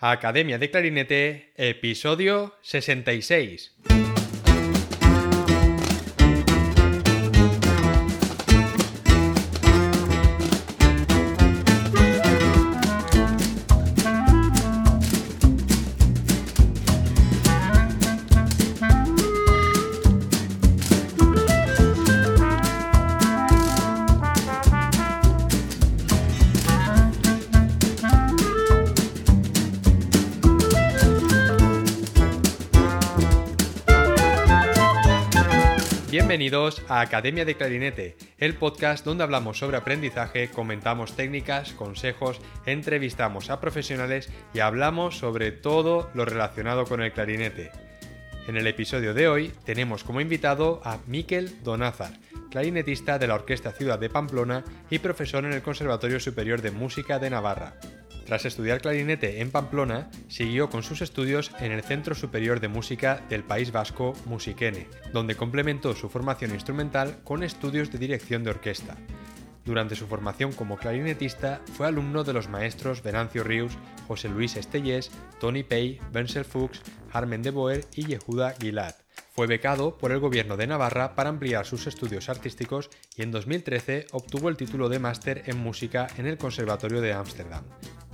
Academia de Clarinete, episodio 66. Bienvenidos a Academia de Clarinete, el podcast donde hablamos sobre aprendizaje, comentamos técnicas, consejos, entrevistamos a profesionales y hablamos sobre todo lo relacionado con el clarinete. En el episodio de hoy tenemos como invitado a Miquel Donázar, clarinetista de la Orquesta Ciudad de Pamplona y profesor en el Conservatorio Superior de Música de Navarra. Tras estudiar clarinete en Pamplona, siguió con sus estudios en el Centro Superior de Música del País Vasco, Musiquene, donde complementó su formación instrumental con estudios de dirección de orquesta. Durante su formación como clarinetista fue alumno de los maestros Venancio Rius, José Luis Estellés, Tony Pay, Wenzel Fuchs, Harmen de Boer y Yehuda Gilad. Fue becado por el gobierno de Navarra para ampliar sus estudios artísticos y en 2013 obtuvo el título de máster en música en el Conservatorio de Ámsterdam.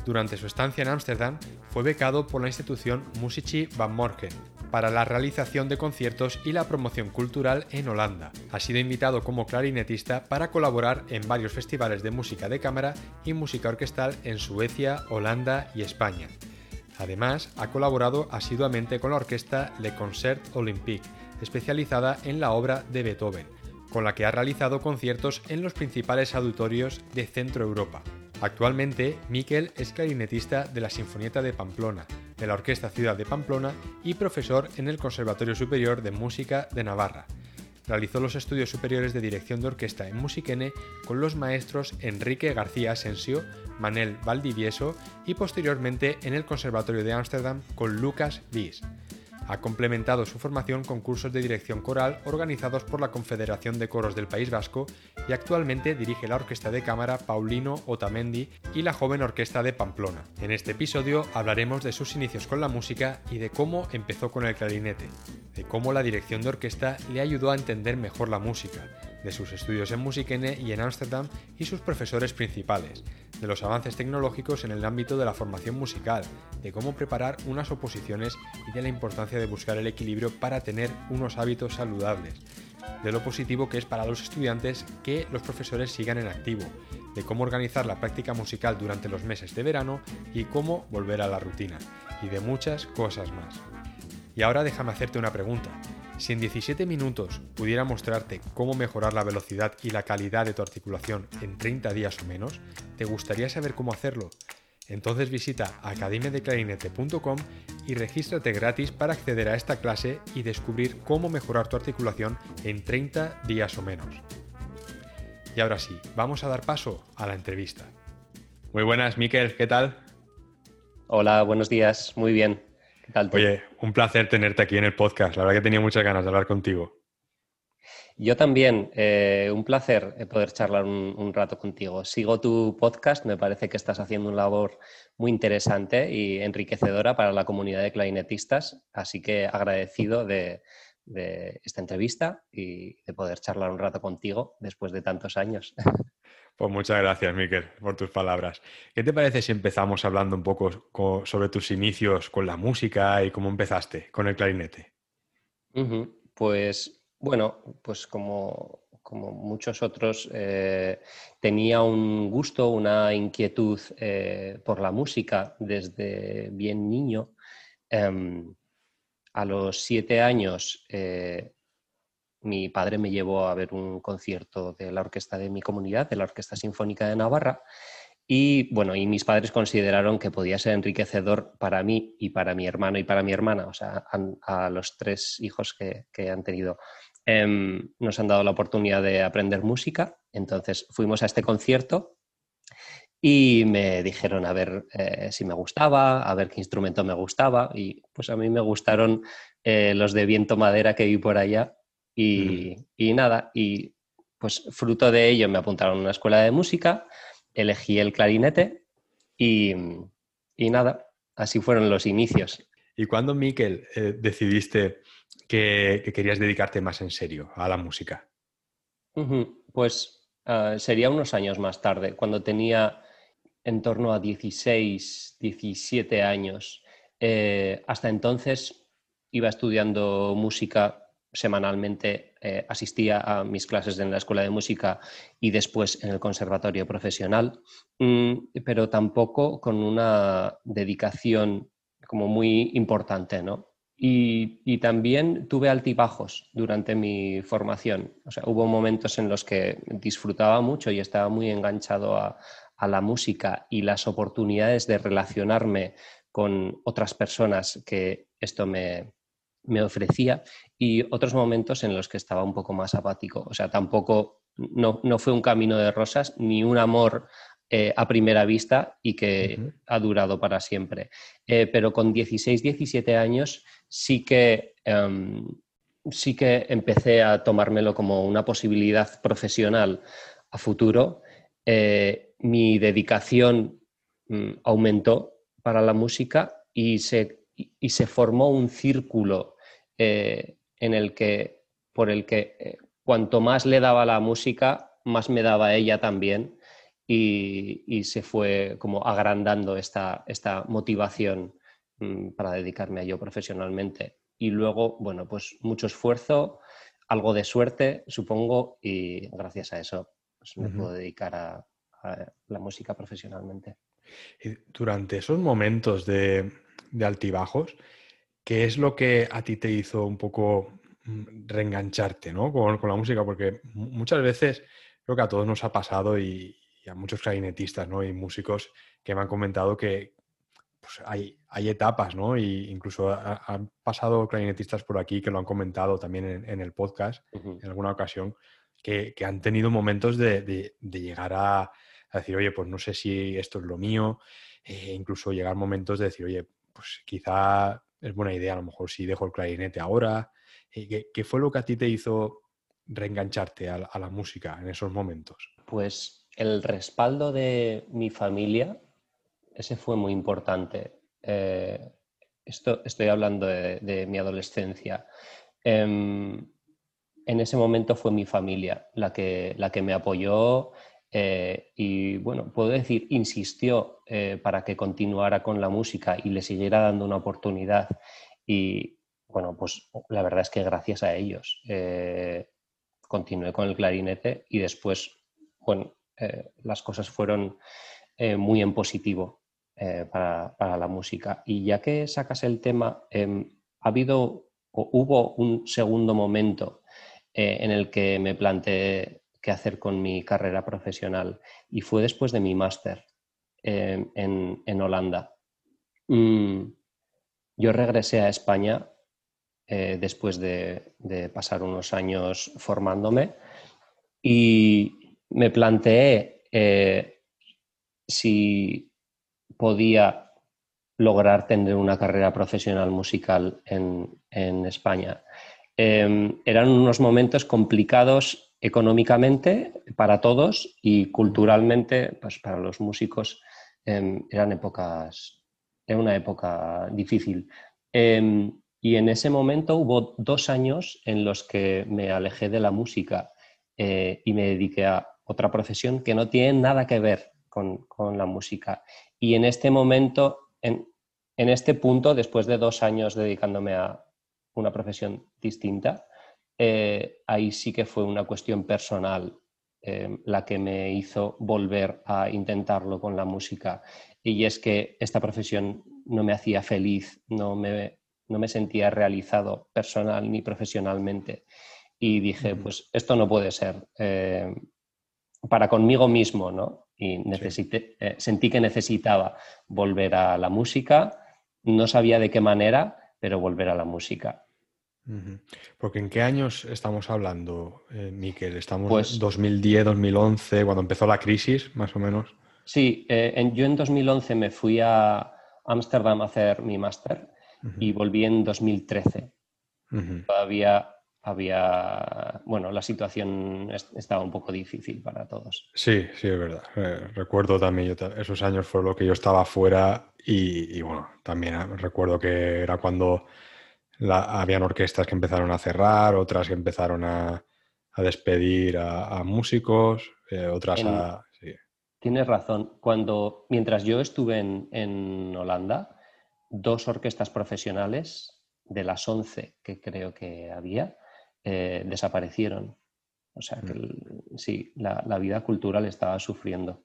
Durante su estancia en Ámsterdam, fue becado por la institución Musici van Morgen para la realización de conciertos y la promoción cultural en Holanda. Ha sido invitado como clarinetista para colaborar en varios festivales de música de cámara y música orquestal en Suecia, Holanda y España. Además, ha colaborado asiduamente con la orquesta Le Concert Olympique, especializada en la obra de Beethoven, con la que ha realizado conciertos en los principales auditorios de Centro Europa. Actualmente, Miquel es clarinetista de la Sinfonieta de Pamplona, de la Orquesta Ciudad de Pamplona y profesor en el Conservatorio Superior de Música de Navarra. Realizó los estudios superiores de dirección de orquesta en Musiquene con los maestros Enrique García Asensio, Manel Valdivieso y posteriormente en el Conservatorio de Ámsterdam con Lucas Wies. Ha complementado su formación con cursos de dirección coral organizados por la Confederación de Coros del País Vasco y actualmente dirige la Orquesta de Cámara Paulino Otamendi y la Joven Orquesta de Pamplona. En este episodio hablaremos de sus inicios con la música y de cómo empezó con el clarinete, de cómo la dirección de orquesta le ayudó a entender mejor la música, de sus estudios en Musikene y en Ámsterdam y sus profesores principales, de los avances tecnológicos en el ámbito de la formación musical, de cómo preparar unas oposiciones y de la importancia de buscar el equilibrio para tener unos hábitos saludables, de lo positivo que es para los estudiantes que los profesores sigan en activo, de cómo organizar la práctica musical durante los meses de verano y cómo volver a la rutina, y de muchas cosas más. Y ahora déjame hacerte una pregunta. Si en 17 minutos pudiera mostrarte cómo mejorar la velocidad y la calidad de tu articulación en 30 días o menos, ¿te gustaría saber cómo hacerlo? Entonces visita academiadeclarinete.com y regístrate gratis para acceder a esta clase y descubrir cómo mejorar tu articulación en 30 días o menos. Y ahora sí, vamos a dar paso a la entrevista. Muy buenas, Miquel, ¿qué tal? Hola, buenos días, muy bien. ¿Qué tal tú? Oye, un placer tenerte aquí en el podcast. La verdad que tenía muchas ganas de hablar contigo. Yo también, eh, un placer eh, poder charlar un, un, rato contigo. Sigo tu podcast, me parece que estás haciendo una labor muy interesante y enriquecedora para la comunidad de clarinetistas, así que agradecido de, de esta entrevista y de poder charlar un rato contigo después de tantos años. Pues muchas gracias, Miquel, por tus palabras. ¿Qué te parece si empezamos hablando un poco sobre tus inicios con la música y cómo empezaste con el clarinete? Pues bueno, pues como, muchos otros, eh, tenía un gusto, una inquietud eh, por la música desde bien niño. Eh, a los siete años eh, mi padre me llevó a ver un concierto de la orquesta de mi comunidad, de la Orquesta Sinfónica de Navarra, y bueno, y mis padres consideraron que podía ser enriquecedor para mí y para mi hermano y para mi hermana, o sea, a, los tres hijos que, que han tenido. Eh, nos han dado la oportunidad de aprender música, entonces fuimos a este concierto y me dijeron a ver eh, si me gustaba, a ver qué instrumento me gustaba y pues a mí me gustaron eh, los de viento madera que vi por allá y, mm. y, nada, y pues fruto de ello me apuntaron a una escuela de música, elegí el clarinete y, y nada, así fueron los inicios. ¿Y cuándo, Miquel, eh, decidiste que, querías dedicarte más en serio a la música? Pues ah, sería unos años más tarde, cuando tenía en torno a 16, 17 años. Eh, hasta entonces iba estudiando música semanalmente, eh, asistía a mis clases en la escuela de música y después en el conservatorio profesional, mm, pero tampoco con una dedicación como muy importante, ¿no? Y, también tuve altibajos durante mi formación. O sea, hubo momentos en los que disfrutaba mucho y estaba muy enganchado a, la música y las oportunidades de relacionarme con otras personas que esto me, me ofrecía y otros momentos en los que estaba un poco más apático. O sea, tampoco, no, no fue un camino de rosas ni un amor eh, a primera vista y que ha durado para siempre. Eh, pero con 16, 17 años sí que, em, sí que empecé a tomármelo como una posibilidad profesional a futuro. Eh, mi dedicación mm, aumentó para la música y se, y se formó un círculo en el que, por el que cuanto más le daba la música, más me daba ella también y, se fue como agrandando esta, esta motivación mm, para dedicarme a ello profesionalmente. Y luego, bueno, pues mucho esfuerzo, algo de suerte, supongo, y gracias a eso pues, me puedo dedicar a, la música profesionalmente. Y durante esos momentos de, altibajos, ¿qué es lo que a ti te hizo un poco mm, reengancharte ¿no? con, con, la música? Porque muchas veces creo que a todos nos ha pasado y, y a muchos clarinetistas ¿no? y músicos que me han comentado que pues, hay, hay, etapas, ¿no? Y incluso han pasado clarinetistas por aquí que lo han comentado también en, el podcast en alguna ocasión, que, han tenido momentos de, llegar a, decir, oye, pues no sé si esto es lo mío, e incluso llegar momentos de decir, oye, pues quizá es buena idea a lo mejor si dejo el clarinete ahora. ¿Qué, qué fue lo que a ti te hizo reengancharte a, a la música en esos momentos? Pues el respaldo de mi familia, ese fue muy importante. Eh, esto, estoy hablando de, mi adolescencia. Em, en ese momento fue mi familia la que, la que me apoyó eh, y, bueno, puedo decir, insistió eh, para que continuara con la música y le siguiera dando una oportunidad. Y, bueno, pues la verdad es que gracias a ellos continué con el clarinete y después, bueno, eh, las cosas fueron eh, muy en positivo eh, para, la música. Y ya que sacas el tema, em, ha habido o hubo un segundo momento en el que me planteé qué hacer con mi carrera profesional y fue después de mi máster em, en, Holanda. Mm, yo regresé a España después de, de, pasar unos años formándome y, me planteé eh, si podía lograr tener una carrera profesional musical en, España. Em, eran unos momentos complicados económicamente para todos y culturalmente, pues para los músicos em, eran épocas, era una época difícil. Em, y en ese momento hubo dos años en los que me alejé de la música eh, y me dediqué a otra profesión que no tiene nada que ver con, la música. Y en este momento, en, este punto, después de dos años dedicándome a una profesión distinta, eh, ahí sí que fue una cuestión personal eh, la que me hizo volver a intentarlo con la música. Y es que esta profesión no me hacía feliz, no me, no me sentía realizado personal ni profesionalmente. Y dije, pues esto no puede ser. Eh, para conmigo mismo, ¿no? Y necesité, sentí que necesitaba volver a la música, no sabía de qué manera, pero volver a la música. Porque ¿en qué años estamos hablando, eh, Miquel? ¿Estamos pues, 2010, 2011, cuando empezó la crisis, más o menos? Sí, eh, yo en 2011 me fui a Ámsterdam a hacer mi máster y volví en 2013. Todavía había, bueno, la situación estaba un poco difícil para todos. Sí, sí, es verdad. Eh, recuerdo también, esos años fue lo que yo estaba fuera y, bueno, también recuerdo que era cuando habían orquestas que empezaron a cerrar, otras que empezaron a, despedir a, músicos, eh, otras a... Tienes razón. Cuando, mientras yo estuve en, Holanda, dos orquestas profesionales de las 11 que creo que había eh, desaparecieron. O sea que mm. sí, la, vida cultural estaba sufriendo.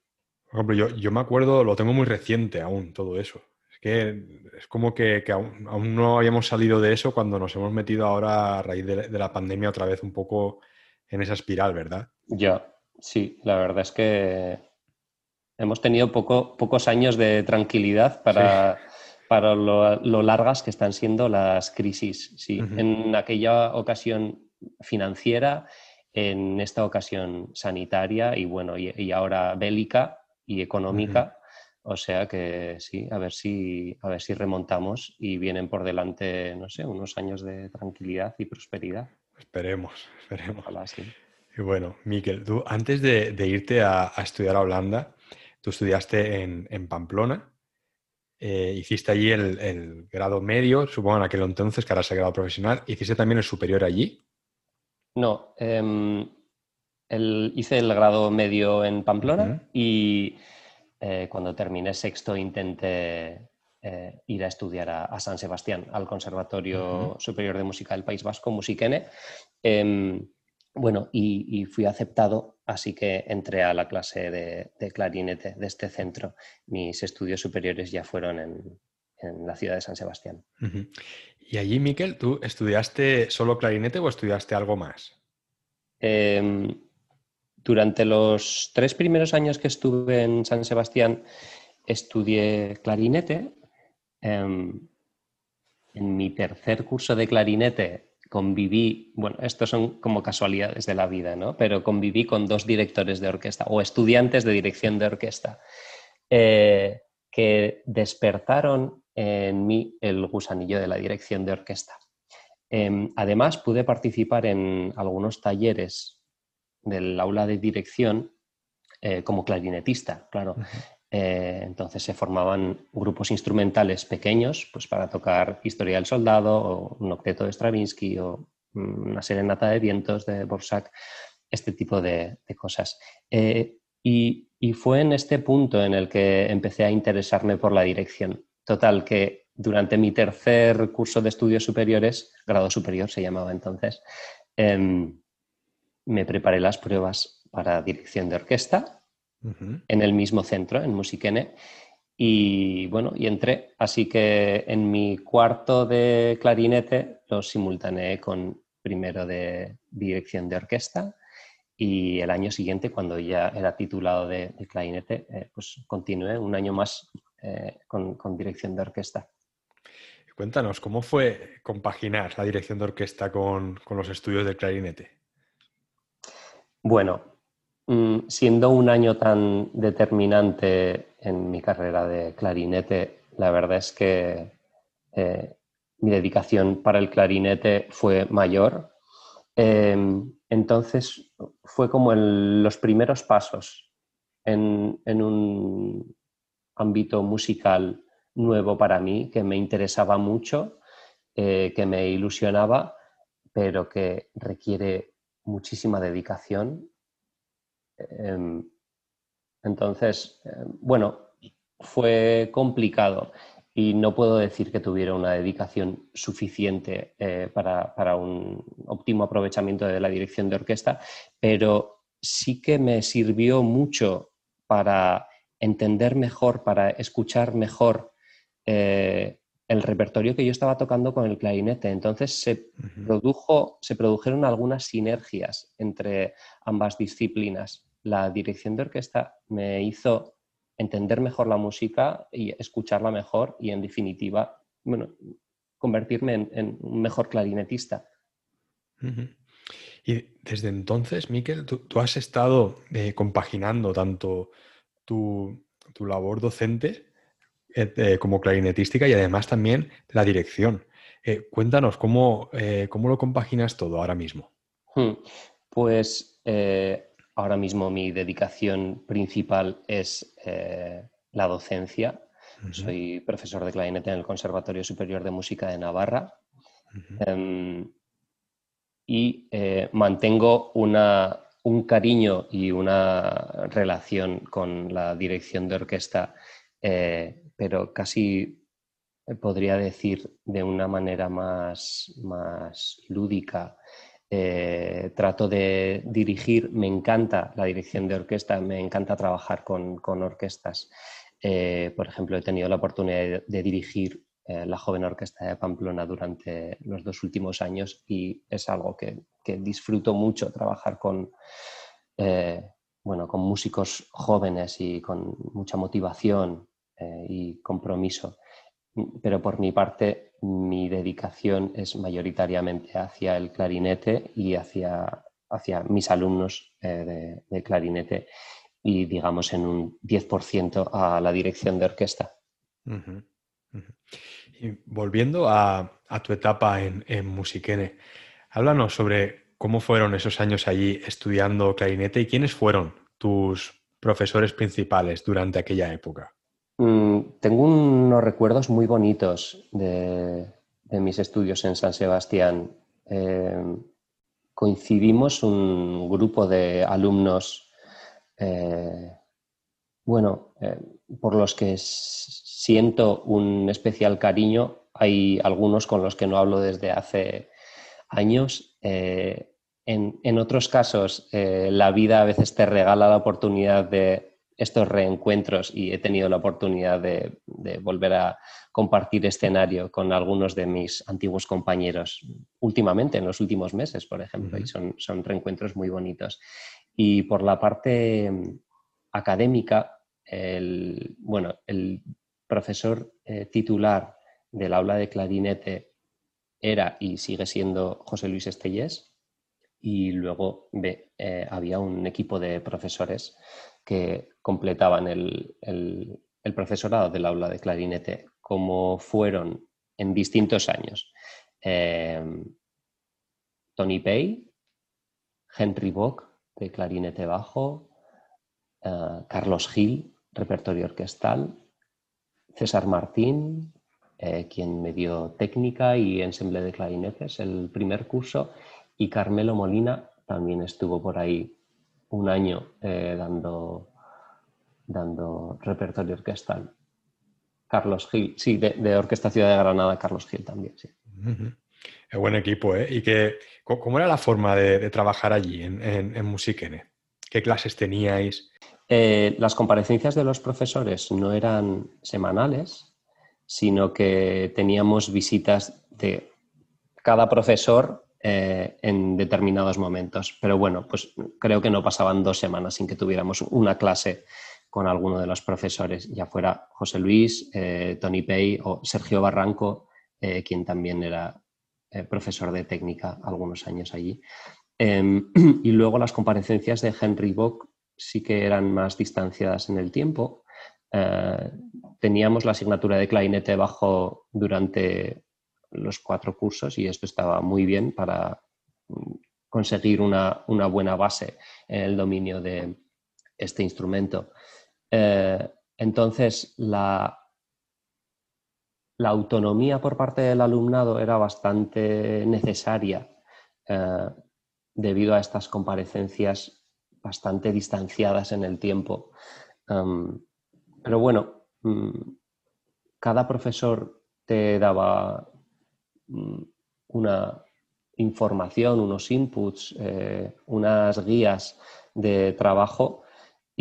Por ejemplo, yo, yo, me acuerdo, lo tengo muy reciente aún, todo eso. Que es como que, aún, no habíamos salido de eso cuando nos hemos metido ahora a raíz de, la pandemia otra vez un poco en esa espiral, ¿verdad? Ya, sí, la verdad es que hemos tenido poco, pocos años de tranquilidad para, para lo, largas que están siendo las crisis. Sí, en aquella ocasión financiera en esta ocasión sanitaria y bueno, y, ahora bélica y económica. O sea que sí, a ver si, a ver si remontamos y vienen por delante, no sé, unos años de tranquilidad y prosperidad. Esperemos, esperemos. Y bueno, Miquel, tú antes de, irte a, estudiar a Holanda, tú estudiaste en, Pamplona, eh, hiciste allí el, el, grado medio, supongo en aquel entonces, que ahora es el grado profesional, hiciste también el superior allí. No, em, hice el grado medio en Pamplona y eh, cuando terminé sexto intenté eh, ir a estudiar a, San Sebastián, al Conservatorio Superior de Música del País Vasco, Musiquene. Em, bueno, y, fui aceptado, así que entré a la clase de, clarinete de este centro. Mis estudios superiores ya fueron en, la ciudad de San Sebastián. Y allí, Miquel, ¿tú estudiaste solo clarinete o estudiaste algo más? Em, durante los tres primeros años que estuve en San Sebastián, estudié clarinete. Em, en mi tercer curso de clarinete conviví, bueno, estos son como casualidades de la vida, ¿no? Pero conviví con dos directores de orquesta o estudiantes de dirección de orquesta eh, que despertaron en mí el gusanillo de la dirección de orquesta. Em, además, pude participar en algunos talleres del aula de dirección eh, como clarinetista, claro. Eh, entonces se formaban grupos instrumentales pequeños pues para tocar Historia del Soldado o un octeto de Stravinsky o una serenata de vientos de Borsak, este tipo de, cosas. Eh, y, fue en este punto en el que empecé a interesarme por la dirección. Total, que durante mi tercer curso de estudios superiores, grado superior se llamaba entonces, em, me preparé las pruebas para dirección de orquesta en el mismo centro, en Musiquene, y bueno, y entré. Así que en mi cuarto de clarinete lo simultaneé con primero de dirección de orquesta y el año siguiente, cuando ya era titulado de, clarinete, eh, pues continué un año más eh, con, dirección de orquesta. Cuéntanos, ¿cómo fue compaginar la dirección de orquesta con, los estudios de clarinete? Bueno, mm, siendo un año tan determinante en mi carrera de clarinete, la verdad es que eh, mi dedicación para el clarinete fue mayor. Em, entonces fue como en los primeros pasos en, en un ámbito musical nuevo para mí, que me interesaba mucho, eh, que me ilusionaba, pero que requiere muchísima dedicación. Em, entonces, em, bueno, fue complicado y no puedo decir que tuviera una dedicación suficiente eh, para, para, un óptimo aprovechamiento de la dirección de orquesta, pero sí que me sirvió mucho para entender mejor, para escuchar mejor eh, el repertorio que yo estaba tocando con el clarinete. Entonces se, produjo, se produjeron algunas sinergias entre ambas disciplinas. La dirección de orquesta me hizo entender mejor la música y escucharla mejor y en definitiva, bueno, convertirme en, un mejor clarinetista. Y desde entonces, Miquel, tú, has estado eh, compaginando tanto tu, labor docente eh, eh, como clarinetística y además también la dirección. Eh, cuéntanos, ¿cómo, ¿cómo, lo compaginas todo ahora mismo? Hmm. Pues ahora mismo mi dedicación principal es la docencia, Soy profesor de clarinete en el Conservatorio Superior de Música de Navarra. Em, y eh, mantengo una, un cariño y una relación con la dirección de orquesta, eh, pero casi podría decir de una manera más, más lúdica. Eh, trato de dirigir, me encanta la dirección de orquesta, me encanta trabajar con, con orquestas. Eh, por ejemplo, he tenido la oportunidad de, dirigir eh, la joven orquesta de Pamplona durante los dos últimos años y es algo que, que disfruto mucho, trabajar con, bueno, con músicos jóvenes y con mucha motivación y compromiso pero por mi parte mi dedicación es mayoritariamente hacia el clarinete y hacia, hacia mis alumnos eh, de, clarinete y digamos en un 10% a la dirección de orquesta. Y volviendo a, tu etapa en, en Musiquene, háblanos sobre cómo fueron esos años allí estudiando clarinete y quiénes fueron tus profesores principales durante aquella época. Mm, tengo unos recuerdos muy bonitos de, mis estudios en San Sebastián. Eh, coincidimos un grupo de alumnos, eh, bueno, eh, por los que siento un especial cariño. Hay algunos con los que no hablo desde hace años. En, en, otros casos, la vida a veces te regala la oportunidad de estos reencuentros y he tenido la oportunidad de, volver a compartir escenario con algunos de mis antiguos compañeros últimamente, en los últimos meses, por ejemplo, y son, son reencuentros muy bonitos. Y por la parte mm, académica, el, bueno, el profesor eh, titular del aula de clarinete era y sigue siendo José Luis Estellés, y luego eh, había un equipo de profesores que completaban el, profesorado del aula de clarinete, como fueron en distintos años. Eh, Tony Pay, Henry Bock, de clarinete bajo, eh, Carlos Gil, repertorio orquestal, César Martín, eh, quien me dio técnica y ensemble de clarinetes el primer curso, y Carmelo Molina también estuvo por ahí un año dando, dando repertorio orquestal. Carlos Gil, sí, de, Orquesta Ciudad de Granada, Carlos Gil también, sí. Qué buen equipo, ¿eh? ¿Y que, cómo era la forma de, trabajar allí en, en, Musiquene? ¿Qué clases teníais? Eh, las comparecencias de los profesores no eran semanales, sino que teníamos visitas de cada profesor eh, en determinados momentos. Pero bueno, pues creo que no pasaban dos semanas sin que tuviéramos una clase con alguno de los profesores, ya fuera José Luis, eh, Tony Pay o Sergio Barranco, eh, quien también era profesor de técnica algunos años allí. Em, y luego las comparecencias de Henry Bock sí que eran más distanciadas en el tiempo. teníamos la asignatura de clarinete bajo durante los cuatro cursos y esto estaba muy bien para mm, conseguir una, buena base en el dominio de este instrumento. Eh, entonces, la, autonomía por parte del alumnado era bastante necesaria eh, debido a estas comparecencias bastante distanciadas en el tiempo. Em, pero bueno, mm, cada profesor te daba Mm, una información, unos inputs, eh, unas guías de trabajo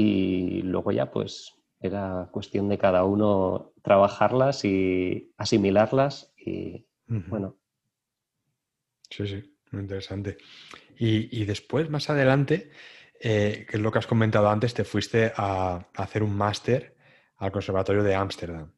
y luego ya pues era cuestión de cada uno trabajarlas y asimilarlas y bueno. Sí, sí, muy interesante. Y, después, más adelante, eh, que es lo que has comentado antes, te fuiste a hacer un máster al Conservatorio de Ámsterdam.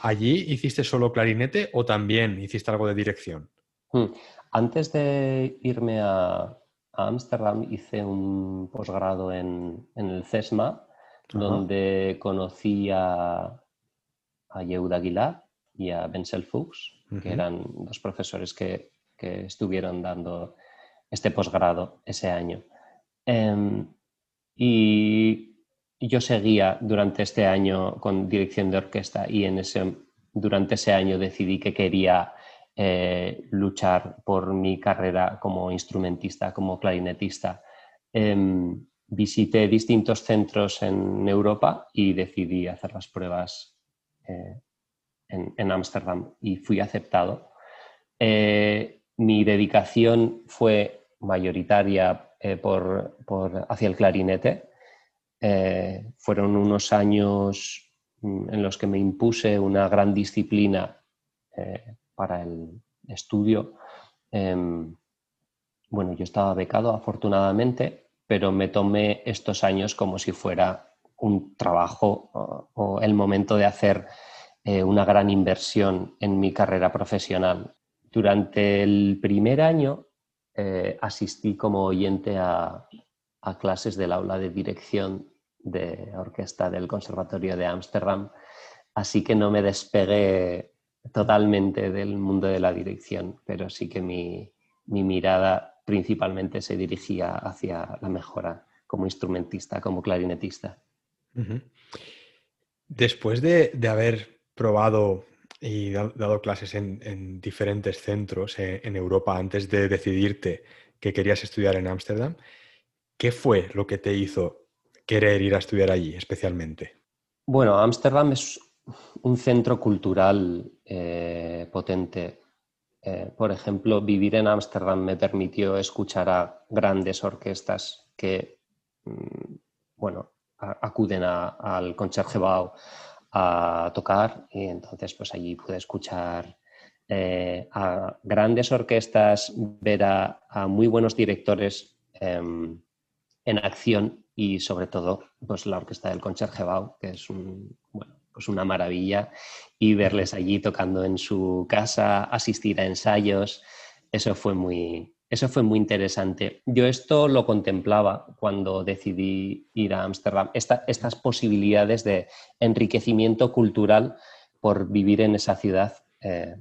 ¿Allí hiciste solo clarinete o también hiciste algo de dirección? Mm. Antes de irme a Ámsterdam hice un posgrado en, el CESMA, donde conocí a, a Yehuda Aguilar y a Bensel Fuchs, que eran dos profesores que, estuvieron dando este posgrado ese año. Em, y yo seguía durante este año con dirección de orquesta y en ese, durante ese año decidí que quería eh, luchar por mi carrera como instrumentista, como clarinetista. Em, visité distintos centros en Europa y decidí hacer las pruebas eh, en Ámsterdam y fui aceptado. Eh, mi dedicación fue mayoritaria por, hacia el clarinete. fueron unos años mm, en los que me impuse una gran disciplina para el estudio. Em, bueno, yo estaba becado afortunadamente, pero me tomé estos años como si fuera un trabajo o, el momento de hacer eh, una gran inversión en mi carrera profesional. Durante el primer año eh, asistí como oyente a, a clases del aula de dirección de orquesta del Conservatorio de Ámsterdam, así que no me despegué totalmente del mundo de la dirección, pero sí que mi, mirada principalmente se dirigía hacia la mejora como instrumentista, como clarinetista. Después de, haber probado y dado clases en, diferentes centros eh, en Europa antes de decidirte que querías estudiar en Ámsterdam, ¿qué fue lo que te hizo querer ir a estudiar allí especialmente? Bueno, Ámsterdam es un centro cultural eh, potente. Eh, por ejemplo, vivir en Ámsterdam me permitió escuchar a grandes orquestas que, mm, bueno, acuden al Concertgebouw a tocar y entonces pues allí pude escuchar eh, a grandes orquestas, ver a, muy buenos directores em, en acción y sobre todo pues la orquesta del Concertgebouw, que es un, bueno, pues una maravilla y verles allí tocando en su casa, asistir a ensayos, eso fue muy, eso fue muy interesante. Yo esto lo contemplaba cuando decidí ir a Ámsterdam, estas posibilidades de enriquecimiento cultural por vivir en esa ciudad eh,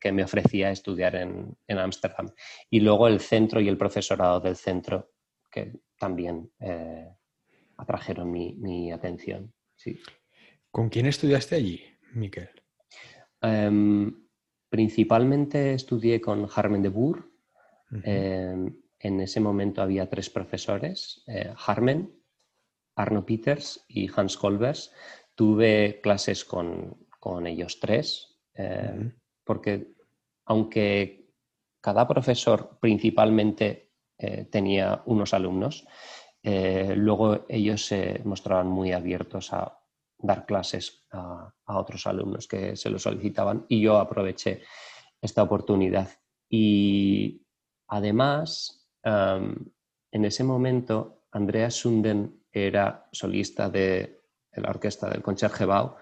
que, me ofrecía estudiar en Ámsterdam. y luego el centro y el profesorado del centro, que también eh, atrajeron mi, mi atención. Sí. ¿Con quién estudiaste allí, Miquel? Em, principalmente estudié con Harmen de Boer. Em, en ese momento había tres profesores, eh, Harmen, Arno Peters y Hans Kolbers. Tuve clases con, ellos tres, em, porque aunque cada profesor principalmente eh, tenía unos alumnos, eh, luego ellos se mostraban muy abiertos a dar clases a, otros alumnos que se lo solicitaban y yo aproveché esta oportunidad. Y además, en ese momento, Andrea Sunden era solista de, la orquesta del Concertgebouw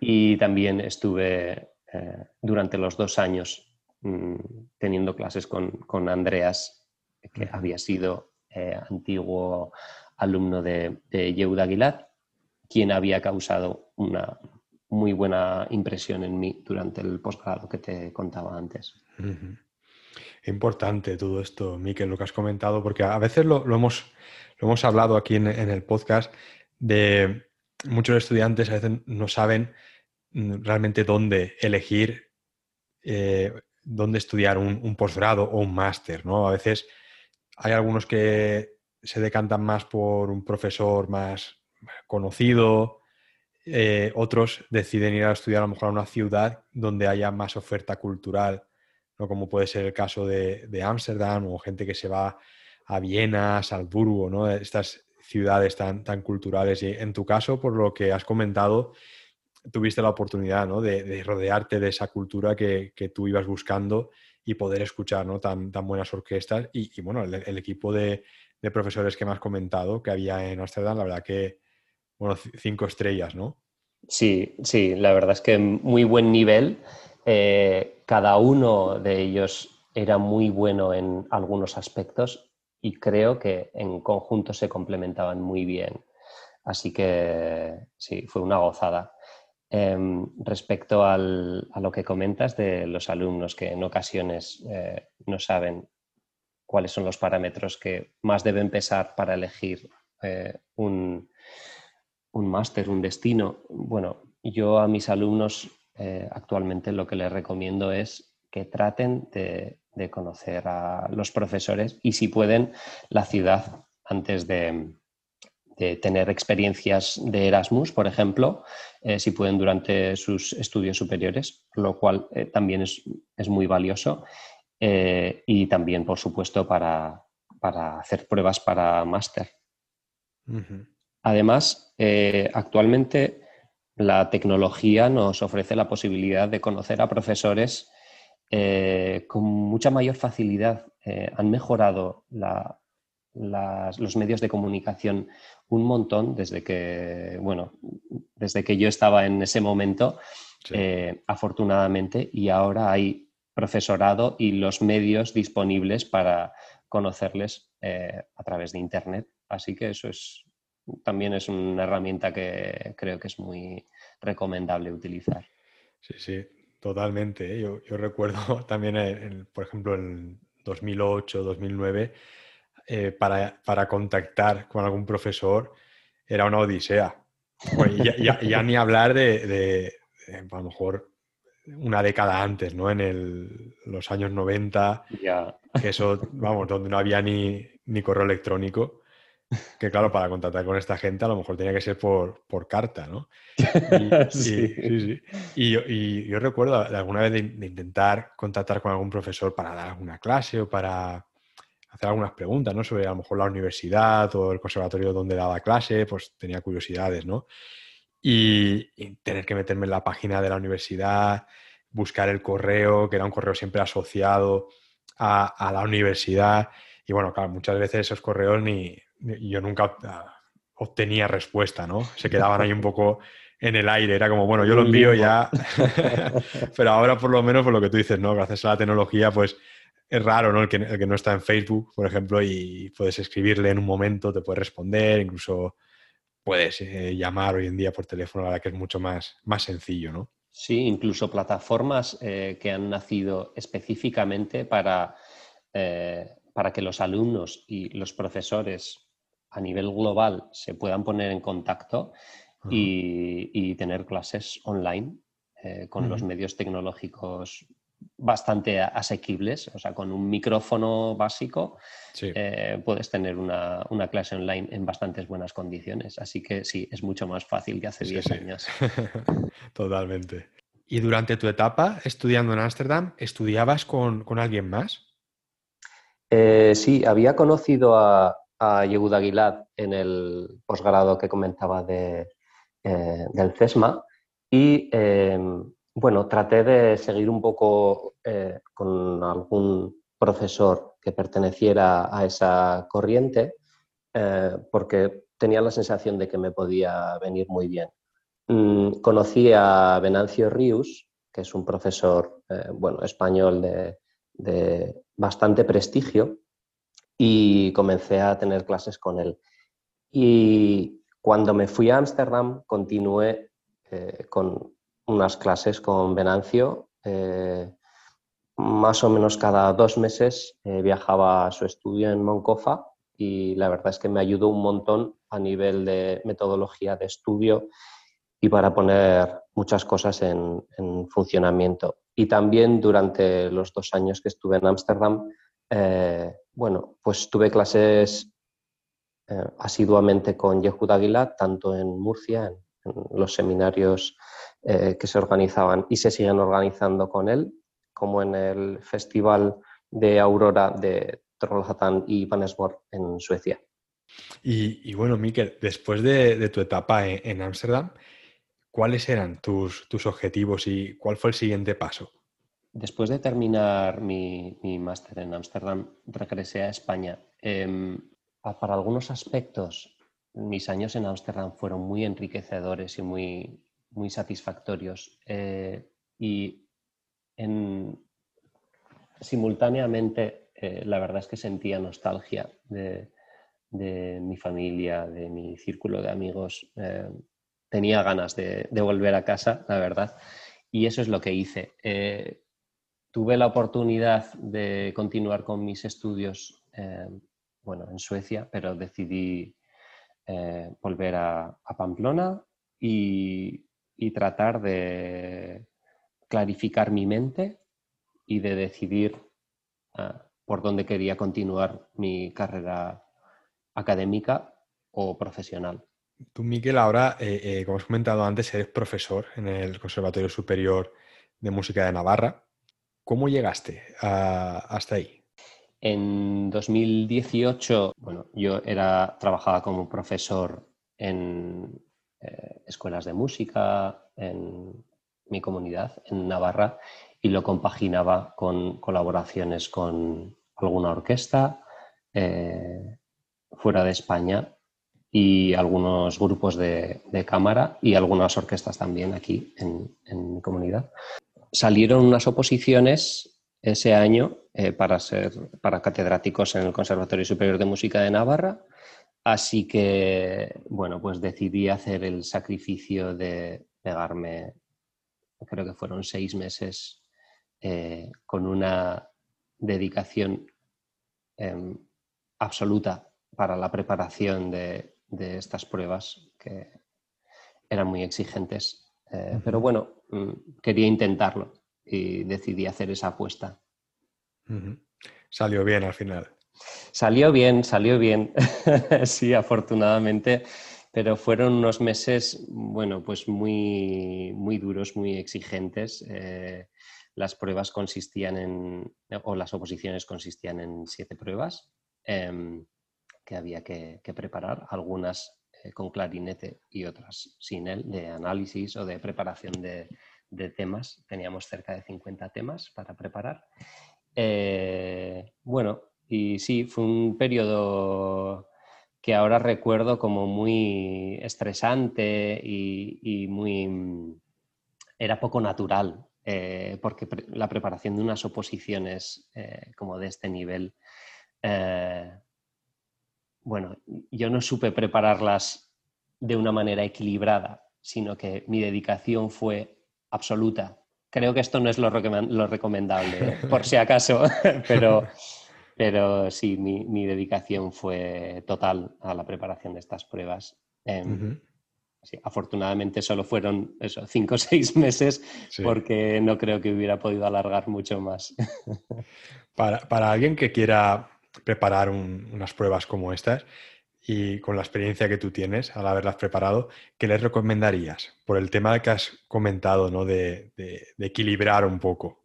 y también estuve eh, durante los dos años mm, teniendo clases con, Andreas, que había sido eh, antiguo alumno de, de Yehuda Aguilar quien había causado una muy buena impresión en mí durante el posgrado que te contaba antes. Importante todo esto, Miquel, lo que has comentado, porque a veces lo, hemos, lo hemos hablado aquí en, el podcast de muchos estudiantes a veces no saben mm, realmente dónde elegir, eh, dónde estudiar un, posgrado o un máster, ¿no? A veces hay algunos que se decantan más por un profesor más conocido. Eh, otros deciden ir a estudiar a lo mejor a una ciudad donde haya más oferta cultural, ¿no? como puede ser el caso de Ámsterdam o gente que se va a Viena, a Salzburgo, ¿no? estas ciudades tan, tan culturales. Y en tu caso, por lo que has comentado, tuviste la oportunidad de, rodearte de esa cultura que, tú ibas buscando y poder escuchar ¿no? tan, tan buenas orquestas. Y, bueno, el, equipo de, de, profesores que me has comentado que había en Ámsterdam, la verdad que bueno, cinco estrellas, ¿no? Sí, sí, la verdad es que muy buen nivel. Eh, cada uno de ellos era muy bueno en algunos aspectos y creo que en conjunto se complementaban muy bien. Así que sí, fue una gozada. Em, respecto a lo que comentas de los alumnos que en ocasiones eh, no saben cuáles son los parámetros que más deben pesar para elegir eh, un, un máster, un destino. Bueno, yo a mis alumnos eh, actualmente lo que les recomiendo es que traten de, conocer a los profesores y si pueden la ciudad antes de, tener experiencias de Erasmus, por ejemplo, eh, si pueden durante sus estudios superiores, lo cual eh, también es, muy valioso. y también, por supuesto, para, hacer pruebas para máster. Además, actualmente la tecnología nos ofrece la posibilidad de conocer a profesores eh, con mucha mayor facilidad. Eh, han mejorado los medios de comunicación un montón desde que, bueno, desde que yo estaba en ese momento, eh, afortunadamente, y ahora hay profesorado y los medios disponibles para conocerles a través de Internet. Así que eso es, también es una herramienta que creo que es muy recomendable utilizar. Sí, sí, totalmente. ¿eh? Yo, recuerdo también, por ejemplo, en 2008, 2009, eh, para, contactar con algún profesor era una odisea. ya, ni hablar de, a lo mejor una década antes, ¿no? En los años 90, que eso, vamos, donde no había ni, ni correo electrónico que claro, para contactar con esta gente a lo mejor tenía que ser por, carta, ¿no? Y, sí. Sí, sí. Y, yo recuerdo alguna vez de, intentar contactar con algún profesor para dar alguna clase o para hacer algunas preguntas, ¿no? Sobre a lo mejor la universidad o el conservatorio donde daba clase, pues tenía curiosidades, ¿no? Y, tener que meterme en la página de la universidad, buscar el correo, que era un correo siempre asociado a, a la universidad. Y bueno, claro, muchas veces esos correos ni, yo nunca ah, obtenía respuesta, ¿no? Se quedaban ahí un poco en el aire, era como, bueno, yo lo envío ya, pero ahora por lo menos por lo que tú dices, ¿no? Gracias a la tecnología, pues es raro, ¿no? El que, no está en Facebook, por ejemplo, y puedes escribirle en un momento, te puede responder, incluso puedes eh, llamar hoy en día por teléfono, la verdad que es mucho más, más sencillo, ¿no? Sí, incluso plataformas eh, que han nacido específicamente para, eh, para que los alumnos y los profesores a nivel global se puedan poner en contacto y, tener clases online eh, con los medios tecnológicos bastante asequibles, o sea, con un micrófono básico eh, puedes tener una, clase online en bastantes buenas condiciones. Así que sí, es mucho más fácil que hace 10 años. Totalmente. ¿Y durante tu etapa estudiando en Ámsterdam, estudiabas con, alguien más? Eh, sí, había conocido a, a Yehuda Gilad en el posgrado que comentaba de, eh, del CESMA y em, bueno, traté de seguir un poco eh, con algún profesor que perteneciera a esa corriente eh, porque tenía la sensación de que me podía venir muy bien. Mm, conocí a Venancio Rius, que es un profesor bueno, español de, de bastante prestigio y comencé a tener clases con él. Y cuando me fui a Ámsterdam, continué eh, con unas clases con Venancio. Eh, más o menos cada dos meses eh, viajaba a su estudio en Moncofa y la verdad es que me ayudó un montón a nivel de metodología de estudio y para poner muchas cosas en, en funcionamiento. Y también durante los dos años que estuve en Ámsterdam, bueno, pues tuve clases eh, asiduamente con Yehud Aguilar, tanto en Murcia, en, los seminarios eh, que se organizaban y se siguen organizando con él, como en el Festival de Aurora de Trollhättan y Vanesborg en Suecia. Y, bueno, Miquel, después de, tu etapa en Ámsterdam, ¿cuáles eran tus, tus objetivos y cuál fue el siguiente paso? Después de terminar mi, máster en Ámsterdam, regresé a España. Em, para algunos aspectos, mis años en Ámsterdam fueron muy enriquecedores y muy, muy satisfactorios. Eh, y simultáneamente, eh, la verdad es que sentía nostalgia de, mi familia, de mi círculo de amigos. Eh, tenía ganas de, volver a casa, la verdad. Y eso es lo que hice tuve la oportunidad de continuar con mis estudios eh, bueno, en Suecia, pero decidí eh, volver a, Pamplona y, tratar de clarificar mi mente y de decidir ah, por dónde quería continuar mi carrera académica o profesional. Tú, Miguel, ahora, eh, eh, como has comentado antes, eres profesor en el Conservatorio Superior de Música de Navarra. ¿Cómo llegaste hasta ahí? En 2018, bueno, yo era, trabajaba como profesor en eh, escuelas de música en mi comunidad, en Navarra, y lo compaginaba con colaboraciones con alguna orquesta fuera de España y algunos grupos de, cámara y algunas orquestas también aquí en, mi comunidad. Salieron unas oposiciones ese año eh, para ser para catedráticos en el Conservatorio Superior de Música de Navarra, así que bueno, pues decidí hacer el sacrificio de pegarme, creo que fueron seis meses eh, con una dedicación em, absoluta para la preparación de, de estas pruebas que eran muy exigentes. Eh, pero bueno, mm, quería intentarlo y decidí hacer esa apuesta. Salió bien al final. Salió bien, salió bien, sí, afortunadamente, pero fueron unos meses, bueno, pues muy, muy duros, muy exigentes. Eh, las pruebas consistían en, o las oposiciones consistían en siete pruebas. Em, que había que, preparar, algunas eh, con clarinete y otras sin él, de análisis o de preparación de, temas. Teníamos cerca de 50 temas para preparar. Eh, bueno, y sí, fue un periodo que ahora recuerdo como muy estresante y, muy... era poco natural, eh, porque la preparación de unas oposiciones como de este nivel bueno, yo no supe prepararlas de una manera equilibrada, sino que mi dedicación fue absoluta. Creo que esto no es lo, recomendable, ¿eh? por si acaso, pero, pero sí, mi, dedicación fue total a la preparación de estas pruebas. Em, afortunadamente solo fueron eso, cinco o seis meses porque no creo que hubiera podido alargar mucho más. para alguien que quiera preparar unas pruebas como estas y con la experiencia que tú tienes al haberlas preparado, ¿qué les recomendarías por el tema que has comentado, ¿no? de, equilibrar un poco?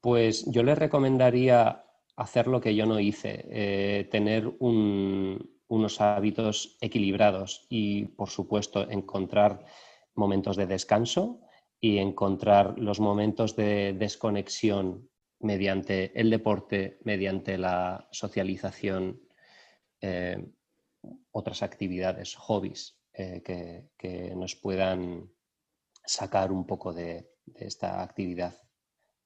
Pues yo les recomendaría hacer lo que yo no hice, eh, tener unos hábitos equilibrados y, por supuesto, encontrar momentos de descanso y encontrar los momentos de desconexión mediante el deporte, mediante la socialización, eh, otras actividades, hobbies eh, que, nos puedan sacar un poco de, esta actividad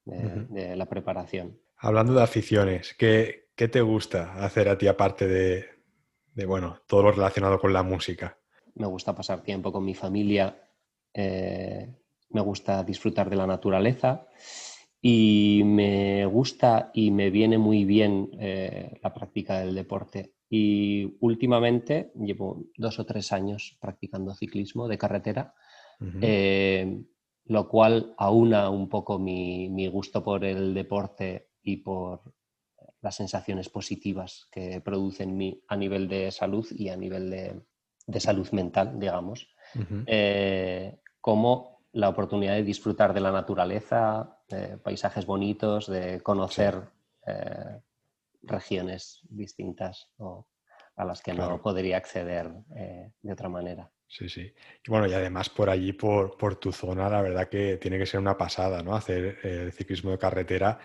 de, la preparación. Hablando de aficiones, ¿qué, te gusta hacer a ti aparte de, bueno, todo lo relacionado con la música? Me gusta pasar tiempo con mi familia, eh, me gusta disfrutar de la naturaleza y me gusta y me viene muy bien eh, la práctica del deporte. Y últimamente llevo dos o tres años practicando ciclismo de carretera, eh, lo cual aúna un poco mi, gusto por el deporte y por las sensaciones positivas que produce en mí a nivel de salud y a nivel de, salud mental, digamos, eh, como la oportunidad de disfrutar de la naturaleza, paisajes bonitos, de conocer eh, regiones distintas a las que no podría acceder eh, de otra manera. Sí, sí. Y bueno, y además por allí, por, por, tu zona, la verdad que tiene que ser una pasada, ¿no? Hacer el ciclismo de carretera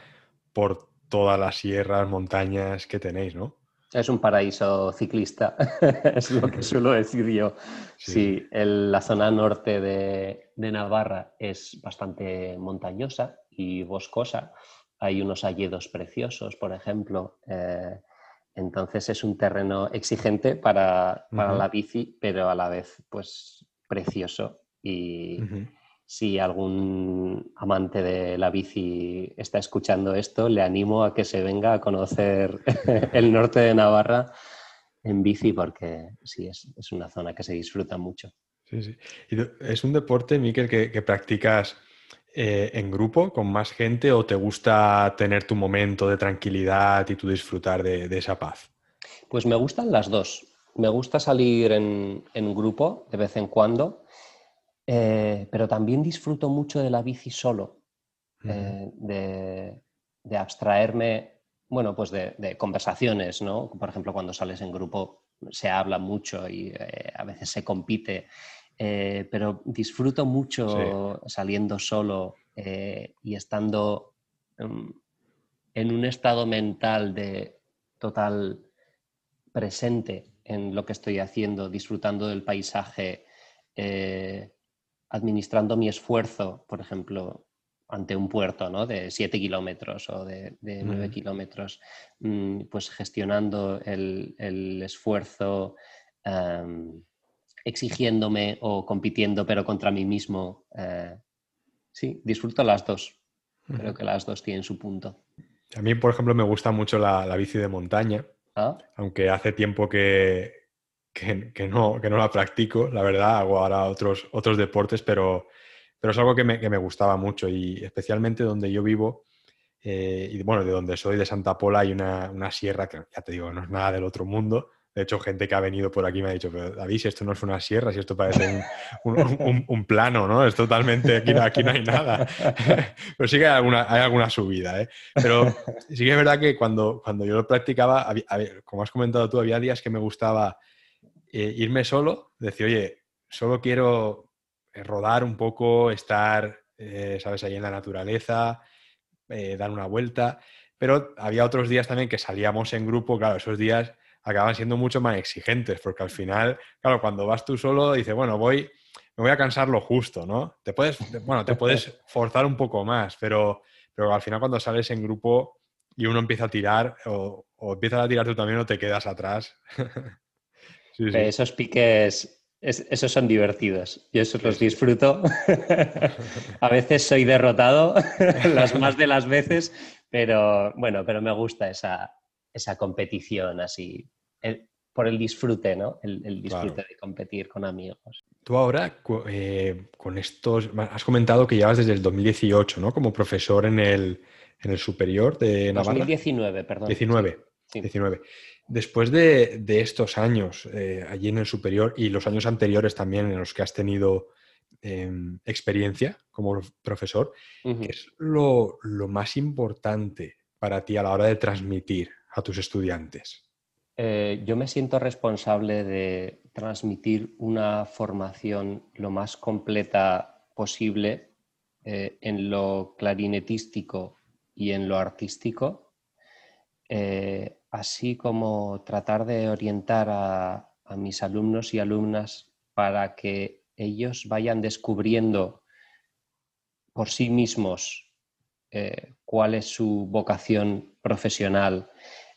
por todas las sierras, montañas que tenéis, ¿no? Es un paraíso ciclista, es lo que suelo decir yo. Sí, la zona norte de, Navarra es bastante montañosa y boscosa. Hay unos alledos preciosos, por ejemplo. Eh, entonces es un terreno exigente para, la bici, pero a la vez pues precioso y, si algún amante de la bici está escuchando esto, le animo a que se venga a conocer el norte de Navarra, en bici porque sí, es, una zona que se disfruta mucho. Sí, sí. ¿Es un deporte, Miquel, que, practicas eh, en grupo con más gente o te gusta tener tu momento de tranquilidad y tú disfrutar de, esa paz? Pues me gustan las dos. Me gusta salir en, grupo de vez en cuando, eh, pero también disfruto mucho de la bici solo, eh, de, de abstraerme bueno, pues de, conversaciones, ¿no? Por ejemplo, cuando sales en grupo se habla mucho y a veces se compite, eh, pero disfruto mucho saliendo solo eh, y estando mm, en un estado mental de total presente en lo que estoy haciendo, disfrutando del paisaje, administrando mi esfuerzo, por ejemplo, ante un puerto ¿no? de 7 kilómetros o de, de 9 kilómetros, mm, pues gestionando el, esfuerzo, exigiéndome o compitiendo pero contra mí mismo. Eh, sí, disfruto las dos. Creo que las dos tienen su punto. A mí, por ejemplo, me gusta mucho la, bici de montaña, ah. aunque hace tiempo que, que, no, que no la practico, la verdad, hago ahora otros, otros deportes, pero pero es algo que me, gustaba mucho y especialmente donde yo vivo, eh, y bueno, de donde soy, de Santa Pola, hay una, sierra que ya te digo, no es nada del otro mundo. De hecho, gente que ha venido por aquí me ha dicho, pero David, si esto no es una sierra, si esto parece un, plano, ¿no? Es totalmente, aquí, aquí no hay nada. pero sí que hay alguna, hay alguna subida, ¿eh? Pero sí que es verdad que cuando, cuando yo lo practicaba, como has comentado tú, había días que me gustaba eh, irme solo, decir, oye, solo quiero eh, rodar un poco, estar, eh, ¿sabes?, ahí en la naturaleza, dar una vuelta. Pero había otros días también que salíamos en grupo, claro, esos días acaban siendo mucho más exigentes, porque al final, claro, cuando vas tú solo, dices, bueno, voy, me voy a cansar lo justo, ¿no? Te puedes, bueno, te puedes forzar un poco más, pero, pero al final cuando sales en grupo y uno empieza a tirar, o, o empiezas a tirar tú también o te quedas atrás. Esos piques esos son divertidos. Yo esos los disfruto. a veces soy derrotado, las más de las veces, pero bueno, pero me gusta esa, esa competición así, por el disfrute, ¿no? El, disfrute de competir con amigos. Tú ahora, eh, con estos, has comentado que llevas desde el 2018, ¿no? Como profesor en el, en el superior de Navarra. 2019, perdón. 19. 19. Después de, estos años eh, allí en el superior y los años anteriores también en los que has tenido em, experiencia como profesor, ¿qué es lo, más importante para ti a la hora de transmitir a tus estudiantes? Eh, yo me siento responsable de transmitir una formación lo más completa posible eh, en lo clarinetístico y en lo artístico así como tratar de orientar a, mis alumnos y alumnas para que ellos vayan descubriendo por sí mismos eh, cuál es su vocación profesional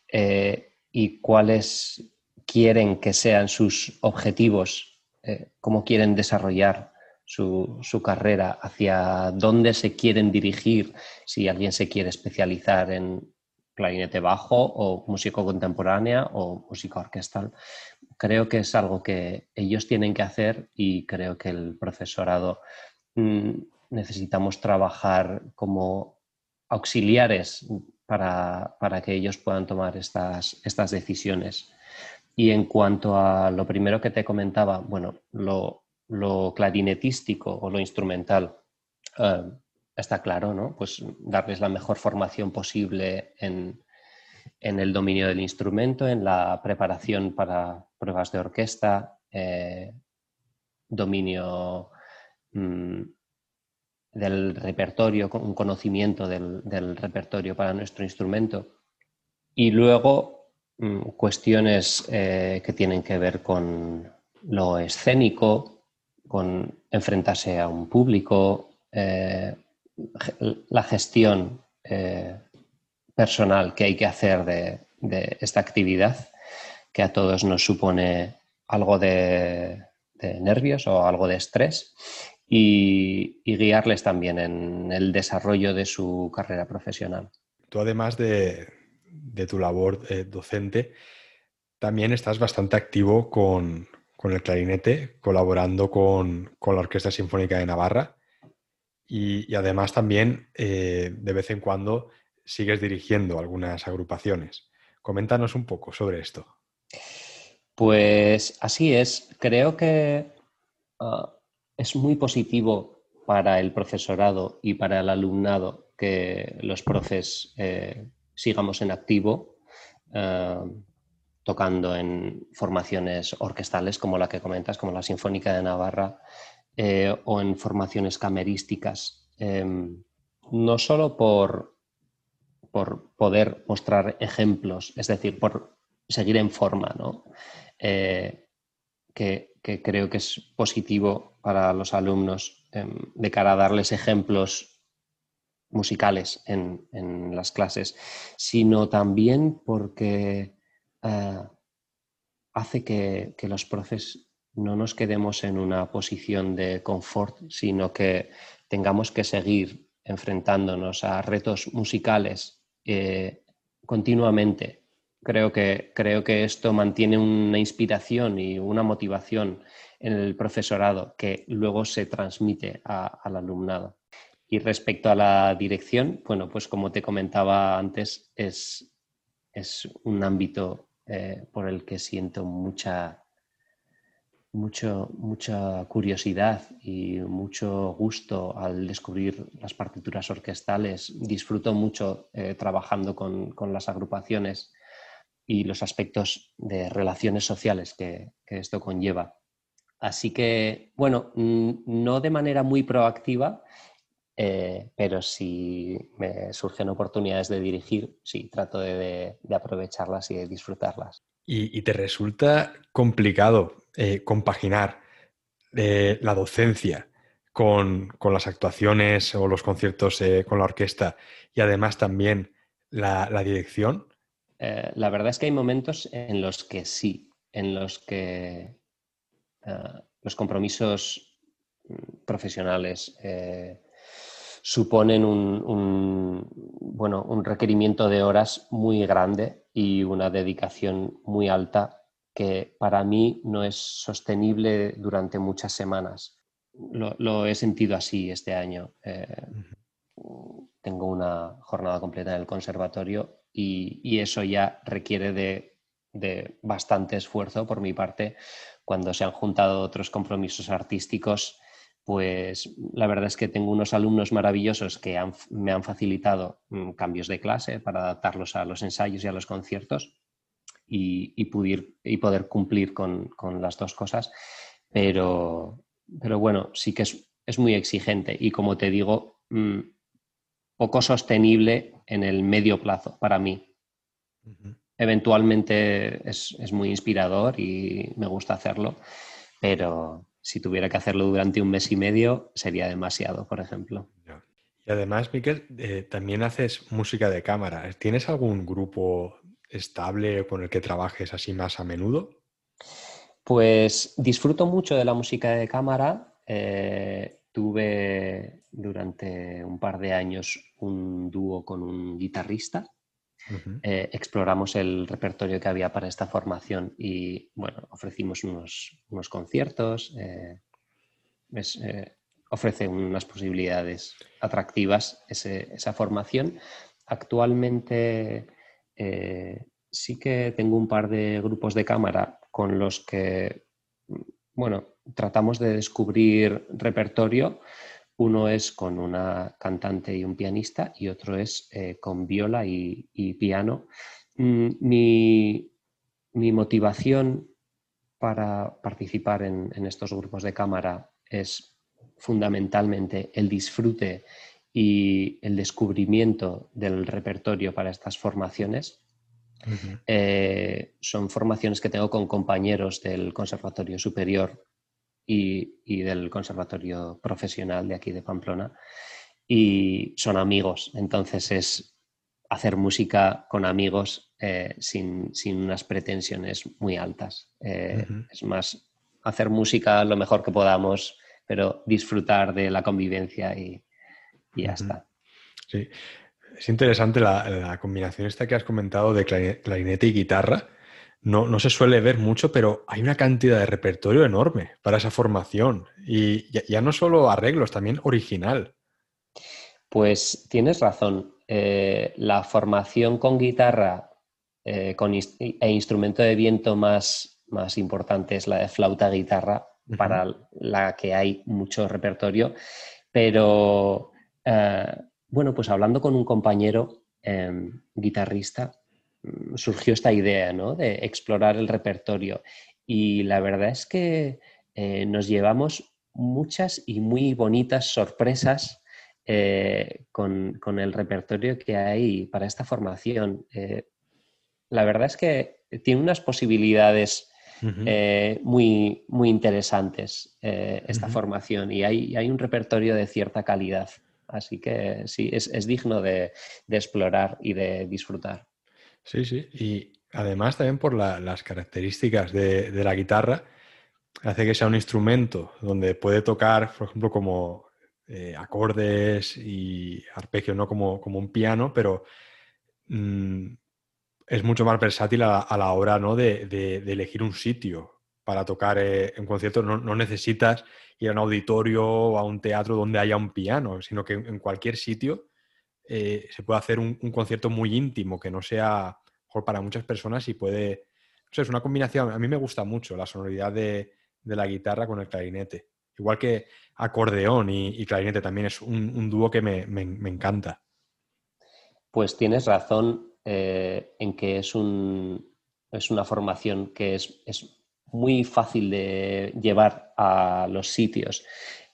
eh, y cuáles quieren que sean sus objetivos, eh, cómo quieren desarrollar su, carrera, hacia dónde se quieren dirigir, si alguien se quiere especializar en, clarinete bajo o músico contemporánea o música orquestal. Creo que es algo que ellos tienen que hacer y creo que el profesorado mm, necesitamos trabajar como auxiliares para, que ellos puedan tomar estas, estas, decisiones. Y en cuanto a lo primero que te comentaba, bueno, lo, clarinetístico o lo instrumental, eh, está claro, ¿no? Pues darles la mejor formación posible en, el dominio del instrumento, en la preparación para pruebas de orquesta, eh, dominio mm, del repertorio, un conocimiento del, repertorio para nuestro instrumento. Y luego mm, cuestiones eh, que tienen que ver con lo escénico, con enfrentarse a un público, eh, la gestión eh, personal que hay que hacer de, esta actividad, que a todos nos supone algo de, nervios o algo de estrés, y, guiarles también en el desarrollo de su carrera profesional. Tú, además de, tu labor eh, docente, también estás bastante activo con, el clarinete, colaborando con, la Orquesta Sinfónica de Navarra y, además también eh, de vez en cuando sigues dirigiendo algunas agrupaciones. Coméntanos un poco sobre esto. Pues así es. Creo que ah, es muy positivo para el profesorado y para el alumnado que los profes eh, sigamos en activo, ah, tocando en formaciones orquestales como la que comentas, como la Sinfónica de Navarra, eh, o en formaciones camerísticas. Em, no solo por, por poder mostrar ejemplos, es decir, por seguir en forma, ¿no? Eh, que, creo que es positivo para los alumnos em, de cara a darles ejemplos musicales en, las clases, sino también porque eh, hace que, los profes no nos quedemos en una posición de confort, sino que tengamos que seguir enfrentándonos a retos musicales eh, continuamente Creo que, creo que esto mantiene una inspiración y una motivación en el profesorado que luego se transmite al alumnado. Y respecto a la dirección, bueno, pues como te comentaba antes, es, es un ámbito eh, por el que siento mucha, mucho, mucha curiosidad y mucho gusto al descubrir las partituras orquestales. Disfruto mucho eh, trabajando con, con, las agrupaciones y los aspectos de relaciones sociales que, esto conlleva. Así que, bueno, no de manera muy proactiva, eh, pero si me surgen oportunidades de dirigir, sí, trato de, aprovecharlas y de disfrutarlas. ¿Y, te resulta complicado eh, compaginar eh, la docencia con, las actuaciones o los conciertos con la orquesta y además también la dirección? Eh, la verdad es que hay momentos en los que sí, en los que eh, los compromisos mm, profesionales eh, suponen un, bueno, un requerimiento de horas muy grande y una dedicación muy alta que para mí no es sostenible durante muchas semanas. Lo, he sentido así este año. Tengo una jornada completa en el conservatorio y, eso ya requiere de, bastante esfuerzo por mi parte. Cuando se han juntado otros compromisos artísticos, pues la verdad es que tengo unos alumnos maravillosos que me han facilitado mm, cambios de clase para adaptarlos a los ensayos y a los conciertos y, y, poder cumplir con, las dos cosas. Pero, pero bueno, sí que es, muy exigente y como te digo, mm, poco sostenible en el medio plazo para mí. Eventualmente es, muy inspirador y me gusta hacerlo, pero si tuviera que hacerlo durante un mes y medio sería demasiado, por ejemplo. Y además, Miquel, eh, también haces música de cámara. ¿Tienes algún grupo estable con el que trabajes así más a menudo? Pues disfruto mucho de la música de cámara. Eh, tuve durante un par de años un dúo con un guitarrista. Eh, exploramos el repertorio que había para esta formación y bueno, ofrecimos unos, conciertos. Eh, eh, ofrece unas posibilidades atractivas esa formación. Actualmente sí que tengo un par de grupos de cámara con los que, bueno, tratamos de descubrir repertorio uno es con una cantante y un pianista y otro es eh, con viola y, piano. Mm, mi, motivación para participar en, estos grupos de cámara es fundamentalmente el disfrute y el descubrimiento del repertorio para estas formaciones. Eh, son formaciones que tengo con compañeros del Conservatorio Superior y, del Conservatorio Profesional de aquí de Pamplona y son amigos, entonces es hacer música con amigos eh, sin, unas pretensiones muy altas. Eh, es más, hacer música lo mejor que podamos, pero disfrutar de la convivencia y, ya está. Sí, es interesante la, combinación esta que has comentado de clarinete y guitarra no, no, se suele ver mucho, pero hay una cantidad de repertorio enorme para esa formación. Y ya, no solo arreglos, también original. Pues tienes razón. Eh, la formación con guitarra eh, con e instrumento de viento más, más importante es la de flauta-guitarra, para la que hay mucho repertorio. Pero eh, bueno, pues hablando con un compañero em, guitarrista, surgió esta idea ¿no? de explorar el repertorio. Y la verdad es que eh, nos llevamos muchas y muy bonitas sorpresas eh, con, el repertorio que hay para esta formación. la verdad es que tiene unas posibilidades muy, muy interesantes esta formación y hay, hay, un repertorio de cierta calidad. Así que sí, es, digno de, explorar y de disfrutar. Sí, sí. Y además también por las características de, la guitarra, hace que sea un instrumento donde puede tocar, por ejemplo, como eh, acordes y arpegios, no como, como un piano, pero mm, es mucho más versátil a, la hora ¿no? de, elegir un sitio para tocar eh, en concierto. no necesitas ir a un auditorio o a un teatro donde haya un piano, sino que en cualquier sitio eh, se puede hacer un, concierto muy íntimo, que no sea mejor para muchas personas y puede... es una combinación, a mí me gusta mucho la sonoridad de, la guitarra con el clarinete. Igual que acordeón y, clarinete también es un, dúo que me, encanta. Pues tienes razón eh, en que es, un, es una formación que es, es muy fácil de llevar a los sitios.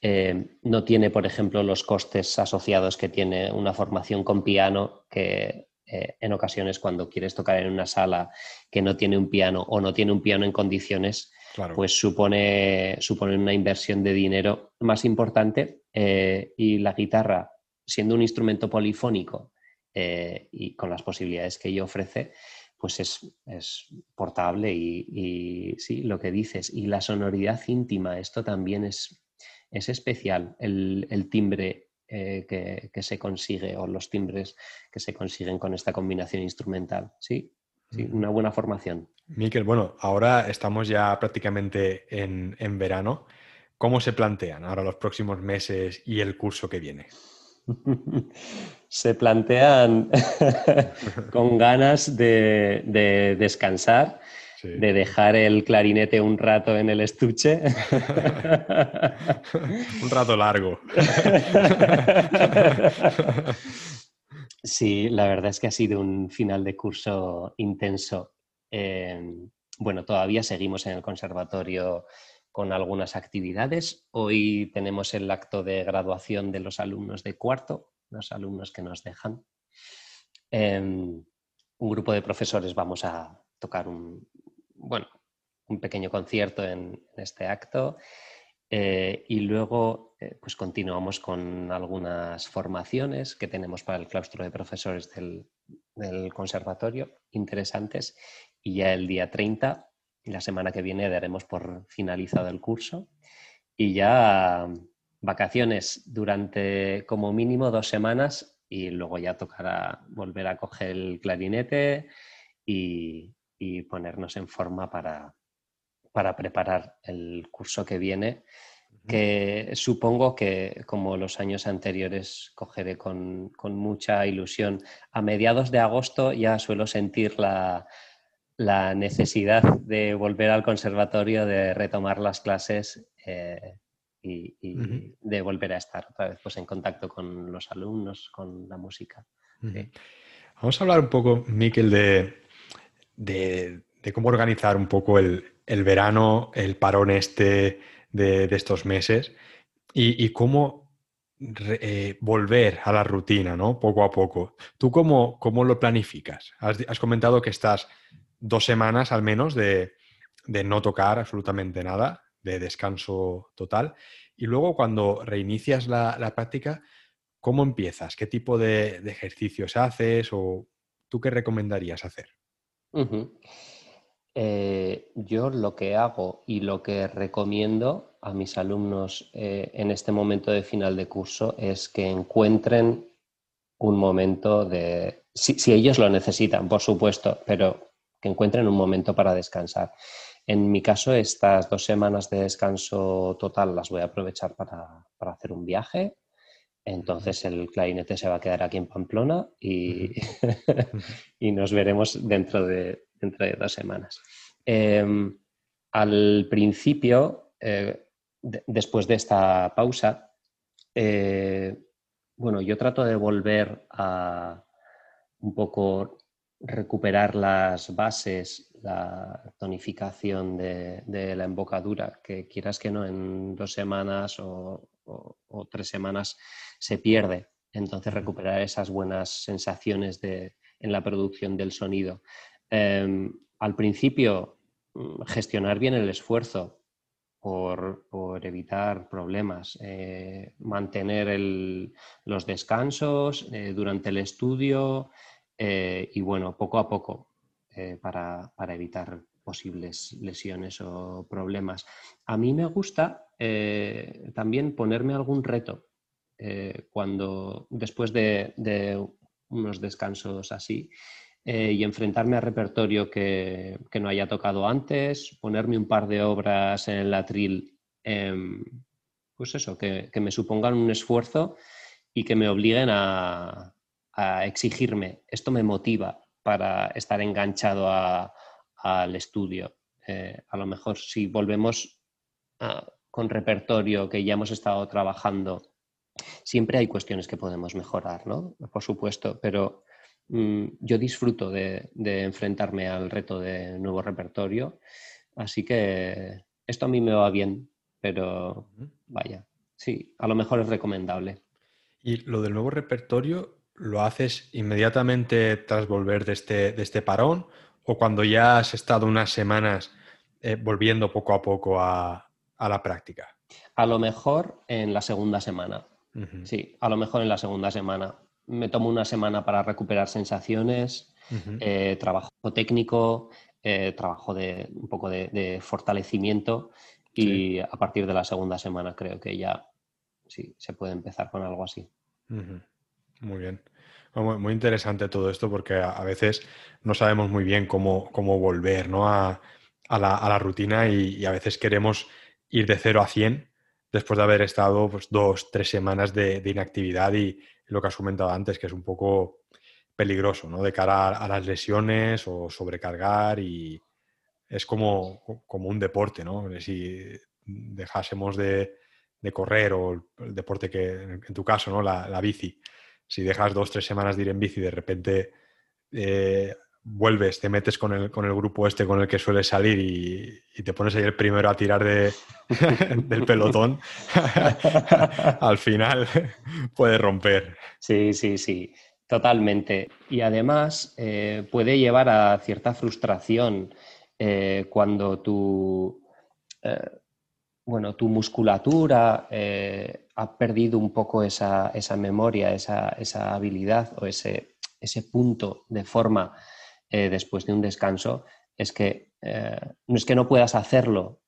Eh, no tiene, por ejemplo, los costes asociados que tiene una formación con piano, que eh, en ocasiones cuando quieres tocar en una sala que no tiene un piano o no tiene un piano en condiciones, pues supone, supone una inversión de dinero más importante eh, y la guitarra, siendo un instrumento polifónico y con las posibilidades que ello ofrece, pues es, portable y, sí, lo que dices. Y la sonoridad íntima, esto también es, es especial, el, timbre eh, que, se consigue o los timbres que se consiguen con esta combinación instrumental. Sí, sí una buena formación. Miquel, bueno, ahora estamos ya prácticamente en, en verano. ¿Cómo se plantean ahora los próximos meses y el curso que viene? se plantean con ganas de, descansar, de dejar el clarinete un rato en el estuche. un rato largo. sí, la verdad es que ha sido un final de curso intenso. Eh, bueno, todavía seguimos en el conservatorio con algunas actividades. Hoy tenemos el acto de graduación de los alumnos de cuarto, los alumnos que nos dejan. Em, un grupo de profesores vamos a tocar un, bueno, un pequeño concierto en, este acto eh, y luego eh, pues continuamos con algunas formaciones que tenemos para el claustro de profesores del, del conservatorio, interesantes, y ya el día 30 la semana que viene daremos por finalizado el curso y ya vacaciones durante como mínimo dos semanas y luego ya tocará volver a coger el clarinete y, ponernos en forma para, para, preparar el curso que viene, que supongo que como los años anteriores cogeré con mucha ilusión. A mediados de agosto ya suelo sentir la, la necesidad de volver al conservatorio, de retomar las clases eh, y, de volver a estar otra vez pues, en contacto con los alumnos, con la música. Vamos a hablar un poco, Miquel, de, de, cómo organizar un poco el, verano, el parón este de, estos meses y, cómo eh, volver a la rutina, ¿no? Poco a poco. ¿Tú cómo, cómo lo planificas? has, comentado que estás dos semanas al menos de, no tocar absolutamente nada, de descanso total. Y luego cuando reinicias la, práctica, ¿cómo empiezas? ¿Qué tipo de, ejercicios haces o tú qué recomendarías hacer? Eh, yo lo que hago y lo que recomiendo a mis alumnos eh, en este momento de final de curso es que encuentren un momento de, si ellos lo necesitan, por supuesto, pero que encuentren un momento para descansar. En mi caso, estas dos semanas de descanso total las voy a aprovechar para, hacer un viaje. Entonces el clarinete se va a quedar aquí en Pamplona y, y nos veremos dentro de, dentro de dos semanas. Em, al principio, eh, después de esta pausa, eh, bueno, yo trato de volver a un poco recuperar las bases, la tonificación de, la embocadura, que quieras que no, en dos semanas o, tres semanas se pierde. Entonces recuperar esas buenas sensaciones de, en la producción del sonido. Em, al principio, mm, gestionar bien el esfuerzo por, evitar problemas, eh, mantener los descansos eh, durante el estudio eh, y bueno, poco a poco para, evitar posibles lesiones o problemas. A mí me gusta también ponerme algún reto cuando después de unos descansos así. Eh, y enfrentarme a repertorio que, no haya tocado antes, ponerme un par de obras en el atril, em, pues eso, que, me supongan un esfuerzo y que me obliguen a, exigirme. Esto me motiva para estar enganchado al estudio. Eh, a lo mejor si volvemos con repertorio que ya hemos estado trabajando, siempre hay cuestiones que podemos mejorar, ¿no? Por supuesto, pero Mm, yo disfruto de, enfrentarme al reto de nuevo repertorio, así que esto a mí me va bien, pero vaya, sí, a lo mejor es recomendable. ¿Y lo del nuevo repertorio lo haces inmediatamente tras volver de este, de este parón o cuando ya has estado unas semanas eh, volviendo poco a poco a, la práctica? A lo mejor en la segunda semana. Sí, a lo mejor en la segunda semana me tomo una semana para recuperar sensaciones, eh, trabajo técnico, eh, trabajo de un poco de, fortalecimiento y a partir de la segunda semana creo que ya sí se puede empezar con algo así. Muy bien. Muy, interesante todo esto porque a, veces no sabemos muy bien cómo, cómo volver ¿no? a, la, rutina y, a veces queremos ir de 0 a 100 después de haber estado pues, dos, tres semanas de inactividad y, lo que has comentado antes, que es un poco peligroso, ¿no? De cara a, las lesiones o sobrecargar y es como, como un deporte, ¿no? Si dejásemos de, correr o el, deporte que, en tu caso, ¿no? La, bici, si dejas dos, tres semanas de ir en bici de repente eh, vuelves, te metes con el, con el grupo este con el que sueles salir y, te pones ahí el primero a tirar de, del pelotón, al final puede romper. Sí, sí, sí, totalmente. Y además eh, puede llevar a cierta frustración eh, cuando tu, eh, bueno, tu musculatura ha perdido un poco esa, memoria, esa, esa, habilidad o ese, ese punto de forma eh, después de un descanso es que eh, no es que no puedas hacerlo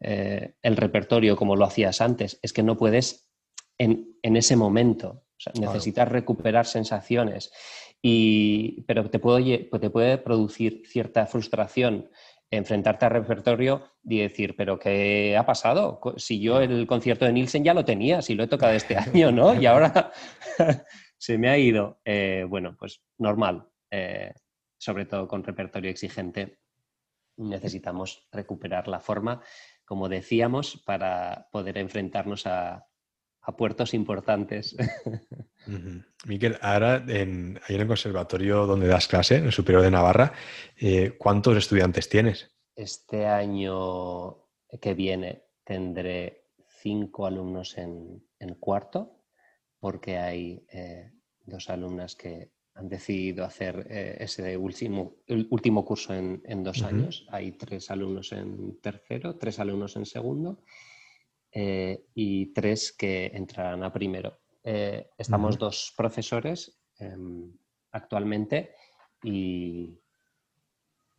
eh, el repertorio como lo hacías antes, es que no puedes en, ese momento. necesitas recuperar sensaciones, y, pero te, te puede producir cierta frustración enfrentarte al repertorio y decir, pero ¿qué ha pasado? Si yo el concierto de Nielsen ya lo tenía, si lo he tocado este año, ¿no? Y ahora se me ha ido. bueno, pues normal sobre todo con repertorio exigente, necesitamos recuperar la forma, como decíamos, para poder enfrentarnos a, puertos importantes. Miquel, ahora en, ahí en el conservatorio donde das clase, en el Superior de Navarra, eh, ¿cuántos estudiantes tienes? Este año que viene tendré cinco alumnos en, cuarto, porque hay eh, dos alumnas que han decidido hacer eh, ese último, último curso en, dos años. Hay tres alumnos en tercero, tres alumnos en segundo eh, y tres que entrarán a primero. Eh, estamos dos profesores em, actualmente y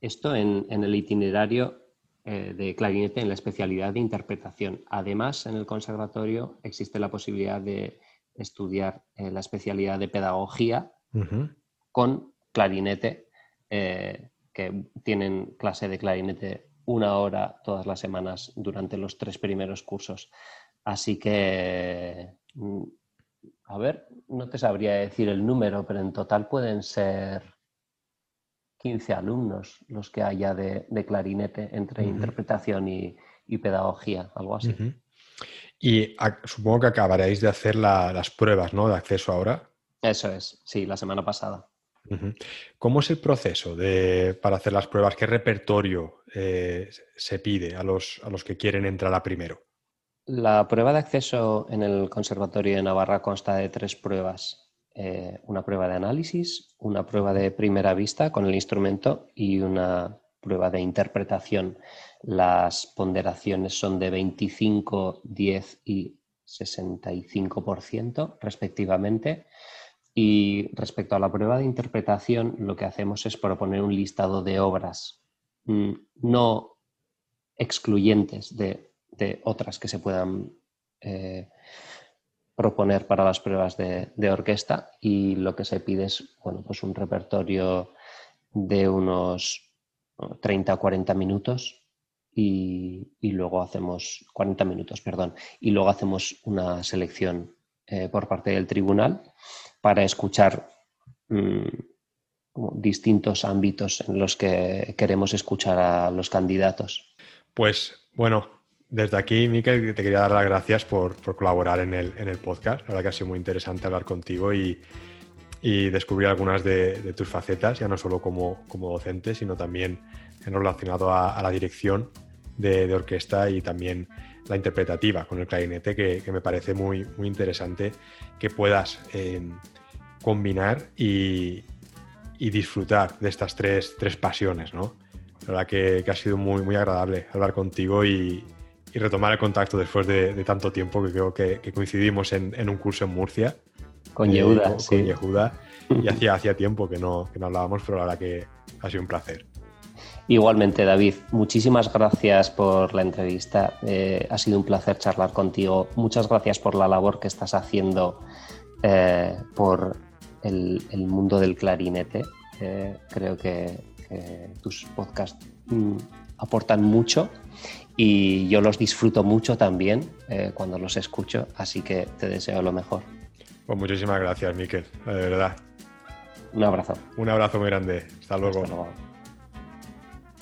esto en, en el itinerario de clarinete en la especialidad de interpretación. Además, en el conservatorio existe la posibilidad de estudiar la especialidad de pedagogía con clarinete eh, que tienen clase de clarinete una hora todas las semanas durante los tres primeros cursos. Así que, mm, a ver, no te sabría decir el número, pero en total pueden ser 15 alumnos los que haya de, clarinete entre interpretación y, pedagogía, algo así. Y supongo que acabaréis de hacer las pruebas ¿no? de acceso ahora. Eso es, sí, la semana pasada. ¿Cómo es el proceso de, para hacer las pruebas? ¿Qué repertorio eh, se pide a los, a los que quieren entrar a primero? La prueba de acceso en el Conservatorio de Navarra consta de tres pruebas. Eh, una prueba de análisis, una prueba de primera vista con el instrumento y una prueba de interpretación. Las ponderaciones son de 25, 10 y 65% respectivamente. Y respecto a la prueba de interpretación, lo que hacemos es proponer un listado de obras mm, no excluyentes de, otras que se puedan eh, proponer para las pruebas de, orquesta. Y lo que se pide es bueno, pues un repertorio de unos 30 o 40 minutos y, luego hacemos 40 minutos, perdón, y luego hacemos una selección eh, por parte del tribunal para escuchar mm, distintos ámbitos en los que queremos escuchar a los candidatos. Pues bueno, desde aquí, Miquel, te quería dar las gracias por, colaborar en el, en el, podcast. La verdad que ha sido muy interesante hablar contigo y, descubrir algunas de, tus facetas, ya no solo como, docente, sino también en relacionado a, la dirección de, orquesta y también la interpretativa con el clarinete, que, me parece muy, muy interesante que puedas eh, combinar y, disfrutar de estas tres, tres pasiones, ¿no? La verdad que, ha sido muy, muy agradable hablar contigo y, retomar el contacto después de, tanto tiempo que creo que, coincidimos en, un curso en Murcia. Con Yehuda, eh, sí. y hacía, hacía tiempo que no, que no hablábamos, pero la verdad que ha sido un placer. Igualmente, David, muchísimas gracias por la entrevista. Eh, ha sido un placer charlar contigo. Muchas gracias por la labor que estás haciendo eh, por el, mundo del clarinete. Eh, creo que, tus podcasts mm, aportan mucho y yo los disfruto mucho también cuando los escucho, así que te deseo lo mejor. Pues muchísimas gracias, Miquel, de verdad. Un abrazo. Un abrazo muy grande. Hasta luego. Hasta luego.